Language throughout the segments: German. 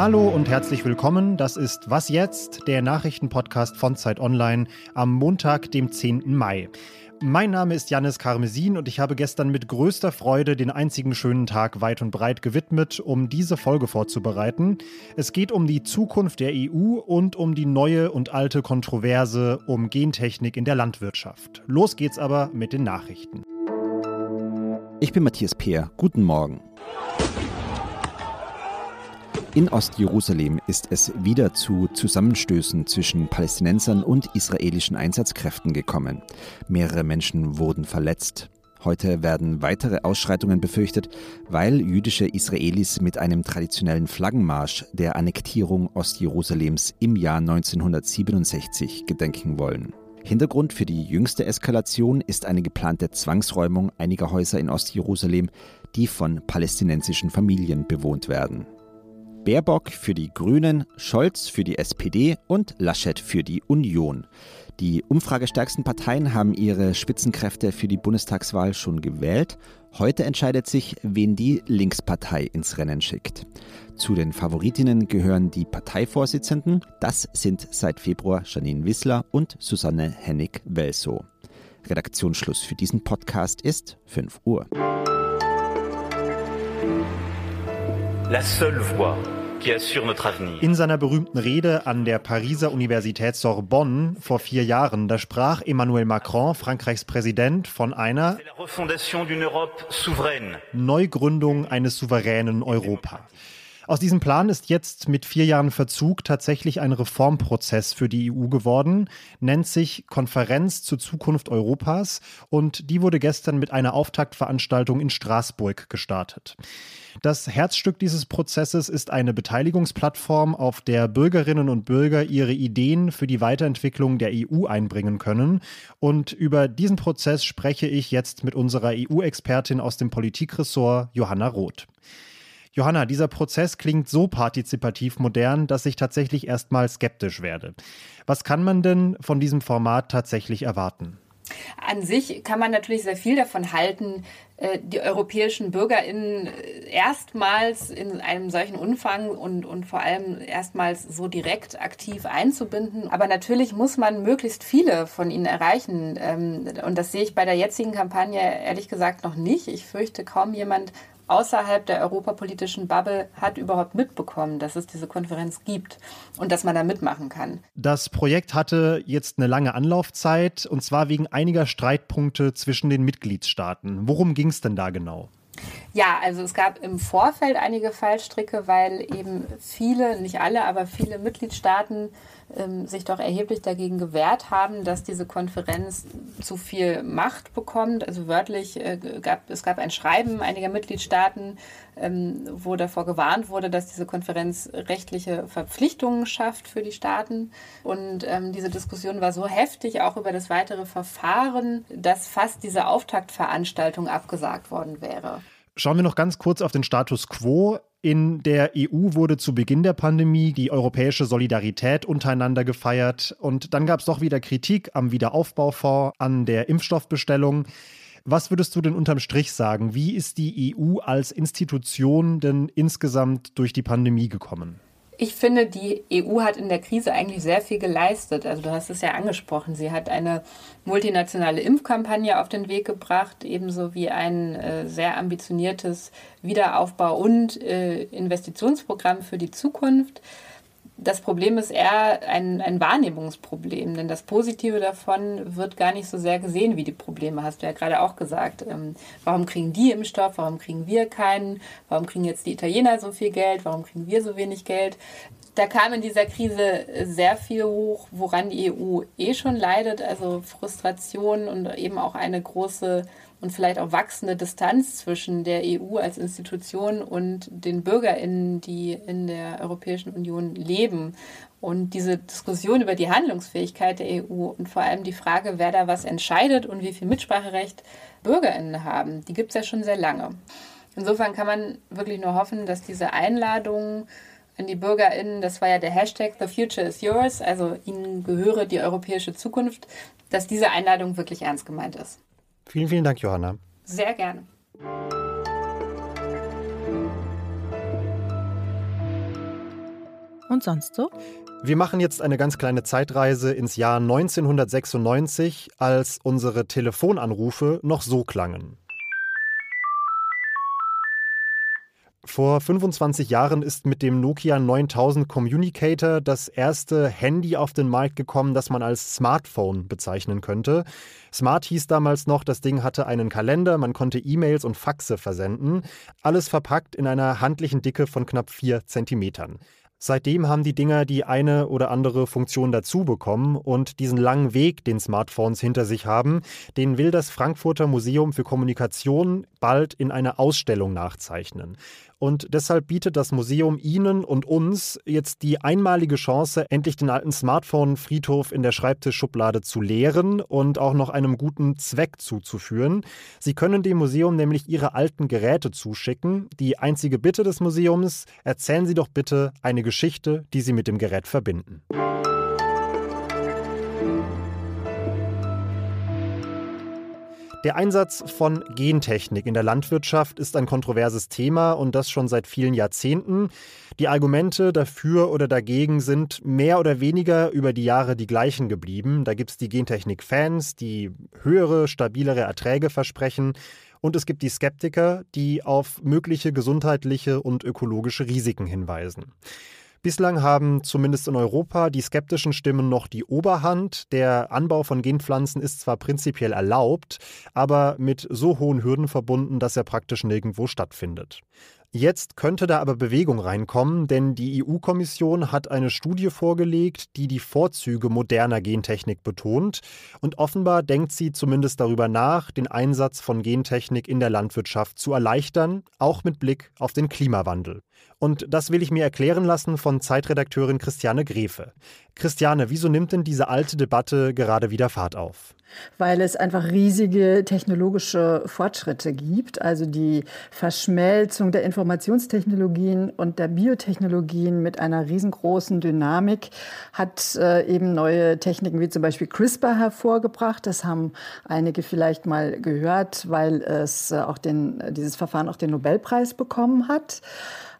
Hallo und herzlich willkommen. Das ist Was jetzt, der Nachrichtenpodcast von Zeit Online am Montag, dem 10. Mai. Mein Name ist Janis Karmesin und ich habe gestern mit größter Freude den einzigen schönen Tag weit und breit gewidmet, um diese Folge vorzubereiten. Es geht um die Zukunft der EU und um die neue und alte Kontroverse um Gentechnik in der Landwirtschaft. Los geht's aber mit den Nachrichten. Ich bin Matthias Peer. Guten Morgen. In Ostjerusalem ist es wieder zu Zusammenstößen zwischen Palästinensern und israelischen Einsatzkräften gekommen. Mehrere Menschen wurden verletzt. Heute werden weitere Ausschreitungen befürchtet, weil jüdische Israelis mit einem traditionellen Flaggenmarsch der Annektierung Ostjerusalems im Jahr 1967 gedenken wollen. Hintergrund für die jüngste Eskalation ist eine geplante Zwangsräumung einiger Häuser in Ostjerusalem, die von palästinensischen Familien bewohnt werden. Baerbock für die Grünen, Scholz für die SPD und Laschet für die Union. Die umfragestärksten Parteien haben ihre Spitzenkräfte für die Bundestagswahl schon gewählt. Heute entscheidet sich, wen die Linkspartei ins Rennen schickt. Zu den Favoritinnen gehören die Parteivorsitzenden. Das sind seit Februar Janine Wissler und Susanne Hennig-Welsow. Redaktionsschluss für diesen Podcast ist 5 Uhr. In seiner berühmten Rede an der Pariser Universität Sorbonne vor vier Jahren, da sprach Emmanuel Macron, Frankreichs Präsident, von einer Neugründung eines souveränen Europa. Aus diesem Plan ist jetzt mit vier Jahren Verzug tatsächlich ein Reformprozess für die EU geworden, nennt sich Konferenz zur Zukunft Europas und die wurde gestern mit einer Auftaktveranstaltung in Straßburg gestartet. Das Herzstück dieses Prozesses ist eine Beteiligungsplattform, auf der Bürgerinnen und Bürger ihre Ideen für die Weiterentwicklung der EU einbringen können. Und über diesen Prozess spreche ich jetzt mit unserer EU-Expertin aus dem Politikressort, Johanna Roth. Johanna, dieser Prozess klingt so partizipativ modern, dass ich tatsächlich erstmal skeptisch werde. Was kann man denn von diesem Format tatsächlich erwarten? An sich kann man natürlich sehr viel davon halten, äh, die europäischen BürgerInnen äh, erstmals in einem solchen Umfang und, und vor allem erstmals so direkt aktiv einzubinden. Aber natürlich muss man möglichst viele von ihnen erreichen. Ähm, und das sehe ich bei der jetzigen Kampagne ehrlich gesagt noch nicht. Ich fürchte, kaum jemand außerhalb der europapolitischen Bubble hat überhaupt mitbekommen, dass es diese Konferenz gibt und dass man da mitmachen kann. Das Projekt hatte jetzt eine lange Anlaufzeit und zwar wegen einiger Streitpunkte zwischen den Mitgliedstaaten. Worum ging es denn da genau? Ja, also es gab im Vorfeld einige Fallstricke, weil eben viele, nicht alle, aber viele Mitgliedstaaten ähm, sich doch erheblich dagegen gewehrt haben, dass diese Konferenz zu viel Macht bekommt. Also wörtlich äh, gab es gab ein Schreiben einiger Mitgliedstaaten, ähm, wo davor gewarnt wurde, dass diese Konferenz rechtliche Verpflichtungen schafft für die Staaten. Und ähm, diese Diskussion war so heftig, auch über das weitere Verfahren, dass fast diese Auftaktveranstaltung abgesagt worden wäre. Schauen wir noch ganz kurz auf den Status quo. In der EU wurde zu Beginn der Pandemie die europäische Solidarität untereinander gefeiert und dann gab es doch wieder Kritik am Wiederaufbaufonds, an der Impfstoffbestellung. Was würdest du denn unterm Strich sagen? Wie ist die EU als Institution denn insgesamt durch die Pandemie gekommen? Ich finde, die EU hat in der Krise eigentlich sehr viel geleistet. Also du hast es ja angesprochen. Sie hat eine multinationale Impfkampagne auf den Weg gebracht, ebenso wie ein äh, sehr ambitioniertes Wiederaufbau- und äh, Investitionsprogramm für die Zukunft das Problem ist eher ein, ein Wahrnehmungsproblem, denn das Positive davon wird gar nicht so sehr gesehen wie die Probleme, hast du ja gerade auch gesagt. Ähm, warum kriegen die Impfstoff, warum kriegen wir keinen, warum kriegen jetzt die Italiener so viel Geld, warum kriegen wir so wenig Geld? Da kam in dieser Krise sehr viel hoch, woran die EU eh schon leidet, also Frustration und eben auch eine große und vielleicht auch wachsende Distanz zwischen der EU als Institution und den BürgerInnen, die in der Europäischen Union leben. Und diese Diskussion über die Handlungsfähigkeit der EU und vor allem die Frage, wer da was entscheidet und wie viel Mitspracherecht BürgerInnen haben, die gibt es ja schon sehr lange. Insofern kann man wirklich nur hoffen, dass diese Einladung an die BürgerInnen, das war ja der Hashtag The Future is Yours, also ihnen gehöre die europäische Zukunft, dass diese Einladung wirklich ernst gemeint ist. Vielen, vielen Dank, Johanna. Sehr gerne. und sonst so? Wir machen jetzt eine ganz kleine Zeitreise ins Jahr 1996, als unsere Telefonanrufe noch so klangen. Vor 25 Jahren ist mit dem Nokia 9000 Communicator das erste Handy auf den Markt gekommen, das man als Smartphone bezeichnen könnte. Smart hieß damals noch, das Ding hatte einen Kalender, man konnte E-Mails und Faxe versenden. Alles verpackt in einer handlichen Dicke von knapp 4 Zentimetern. Seitdem haben die Dinger die eine oder andere Funktion dazu bekommen und diesen langen Weg, den Smartphones hinter sich haben, den will das Frankfurter Museum für Kommunikation bald in einer Ausstellung nachzeichnen. Und deshalb bietet das Museum Ihnen und uns jetzt die einmalige Chance, endlich den alten Smartphone-Friedhof in der Schreibtischschublade zu leeren und auch noch einem guten Zweck zuzuführen. Sie können dem Museum nämlich Ihre alten Geräte zuschicken. Die einzige Bitte des Museums, erzählen Sie doch bitte eine Geschichte, die Sie mit dem Gerät verbinden. Der Einsatz von Gentechnik in der Landwirtschaft ist ein kontroverses Thema und das schon seit vielen Jahrzehnten. Die Argumente dafür oder dagegen sind mehr oder weniger über die Jahre die gleichen geblieben. Da gibt es die Gentechnik-Fans, die höhere, stabilere Erträge versprechen. Und es gibt die Skeptiker, die auf mögliche gesundheitliche und ökologische Risiken hinweisen. Bislang haben zumindest in Europa die skeptischen Stimmen noch die Oberhand. Der Anbau von Genpflanzen ist zwar prinzipiell erlaubt, aber mit so hohen Hürden verbunden, dass er praktisch nirgendwo stattfindet. Jetzt könnte da aber Bewegung reinkommen, denn die EU-Kommission hat eine Studie vorgelegt, die die Vorzüge moderner Gentechnik betont. Und offenbar denkt sie zumindest darüber nach, den Einsatz von Gentechnik in der Landwirtschaft zu erleichtern, auch mit Blick auf den Klimawandel. Und das will ich mir erklären lassen von Zeitredakteurin Christiane Grefe. Christiane, wieso nimmt denn diese alte Debatte gerade wieder Fahrt auf? Weil es einfach riesige technologische Fortschritte gibt. Also die Verschmelzung der Informationstechnologien und der Biotechnologien mit einer riesengroßen Dynamik hat äh, eben neue Techniken wie zum Beispiel CRISPR hervorgebracht. Das haben einige vielleicht mal gehört, weil es äh, auch den, dieses Verfahren auch den Nobelpreis bekommen hat.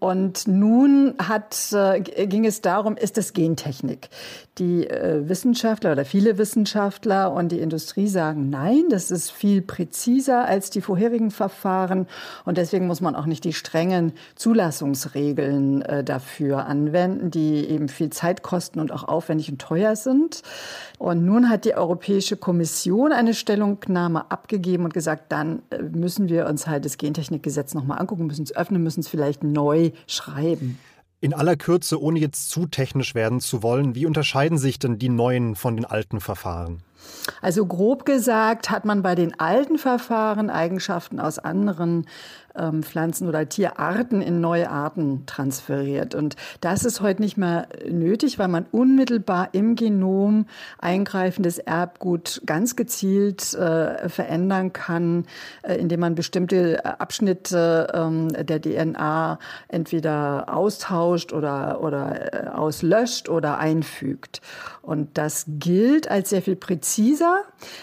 Und nun hat, äh, ging es darum, ist es Gentechnik? Die äh, Wissenschaftler oder viele Wissenschaftler und die Industrie sagen, nein, das ist viel präziser als die vorherigen Verfahren. Und deswegen muss man auch nicht die strengen Zulassungsregeln äh, dafür anwenden, die eben viel Zeit kosten und auch aufwendig und teuer sind. Und nun hat die Europäische Kommission eine Stellungnahme abgegeben und gesagt, dann müssen wir uns halt das Gentechnikgesetz nochmal angucken, müssen es öffnen, müssen es vielleicht neu schreiben. In aller Kürze, ohne jetzt zu technisch werden zu wollen, wie unterscheiden sich denn die neuen von den alten Verfahren? Also grob gesagt hat man bei den alten Verfahren Eigenschaften aus anderen ähm, Pflanzen- oder Tierarten in neue Arten transferiert. Und das ist heute nicht mehr nötig, weil man unmittelbar im Genom eingreifendes Erbgut ganz gezielt äh, verändern kann, äh, indem man bestimmte Abschnitte äh, der DNA entweder austauscht oder, oder äh, auslöscht oder einfügt. Und das gilt als sehr viel präziser.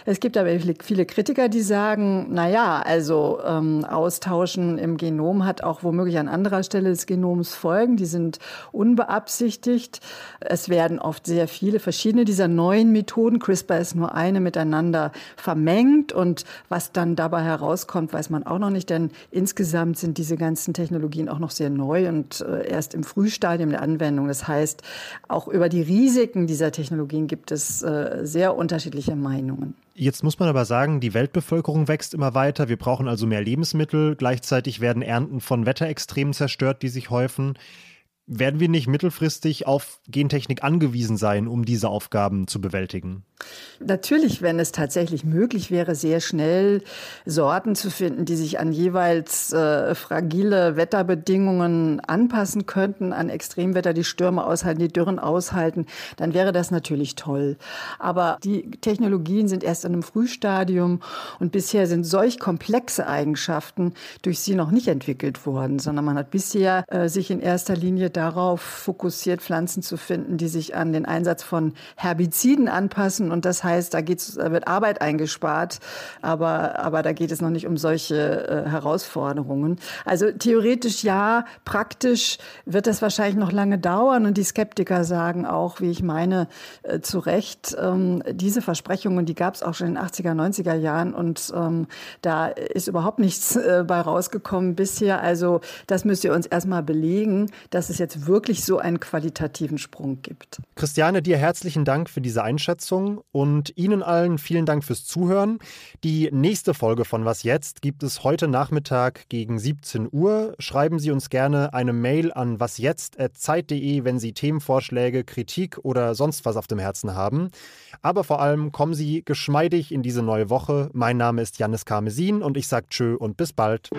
Es gibt aber viele Kritiker, die sagen, na ja, also ähm, austauschen im Genom hat auch womöglich an anderer Stelle des Genoms Folgen. Die sind unbeabsichtigt. Es werden oft sehr viele verschiedene dieser neuen Methoden, CRISPR ist nur eine, miteinander vermengt. Und was dann dabei herauskommt, weiß man auch noch nicht, denn insgesamt sind diese ganzen Technologien auch noch sehr neu und äh, erst im Frühstadium der Anwendung. Das heißt, auch über die Risiken dieser Technologien Technologien gibt es äh, sehr unterschiedliche Meinungen. Jetzt muss man aber sagen, die Weltbevölkerung wächst immer weiter. Wir brauchen also mehr Lebensmittel. Gleichzeitig werden Ernten von Wetterextremen zerstört, die sich häufen. Werden wir nicht mittelfristig auf Gentechnik angewiesen sein, um diese Aufgaben zu bewältigen? Natürlich, wenn es tatsächlich möglich wäre, sehr schnell Sorten zu finden, die sich an jeweils äh, fragile Wetterbedingungen anpassen könnten, an Extremwetter, die Stürme aushalten, die Dürren aushalten, dann wäre das natürlich toll. Aber die Technologien sind erst in einem Frühstadium und bisher sind solch komplexe Eigenschaften durch sie noch nicht entwickelt worden, sondern man hat bisher äh, sich in erster Linie darauf fokussiert, Pflanzen zu finden, die sich an den Einsatz von Herbiziden anpassen. Und das heißt, da, geht's, da wird Arbeit eingespart, aber, aber da geht es noch nicht um solche äh, Herausforderungen. Also theoretisch ja, praktisch wird das wahrscheinlich noch lange dauern. Und die Skeptiker sagen auch, wie ich meine, äh, zu Recht, ähm, diese Versprechungen, die gab es auch schon in den 80er, 90er Jahren. Und ähm, da ist überhaupt nichts äh, bei rausgekommen bisher. Also das müsst ihr uns erstmal belegen, dass es jetzt wirklich so einen qualitativen Sprung gibt. Christiane, dir herzlichen Dank für diese Einschätzung und Ihnen allen vielen Dank fürs Zuhören. Die nächste Folge von Was jetzt gibt es heute Nachmittag gegen 17 Uhr. Schreiben Sie uns gerne eine Mail an wasjetzt.zeit.de, wenn Sie Themenvorschläge, Kritik oder sonst was auf dem Herzen haben. Aber vor allem kommen Sie geschmeidig in diese neue Woche. Mein Name ist Janis Karmesin und ich sage Tschö und bis bald.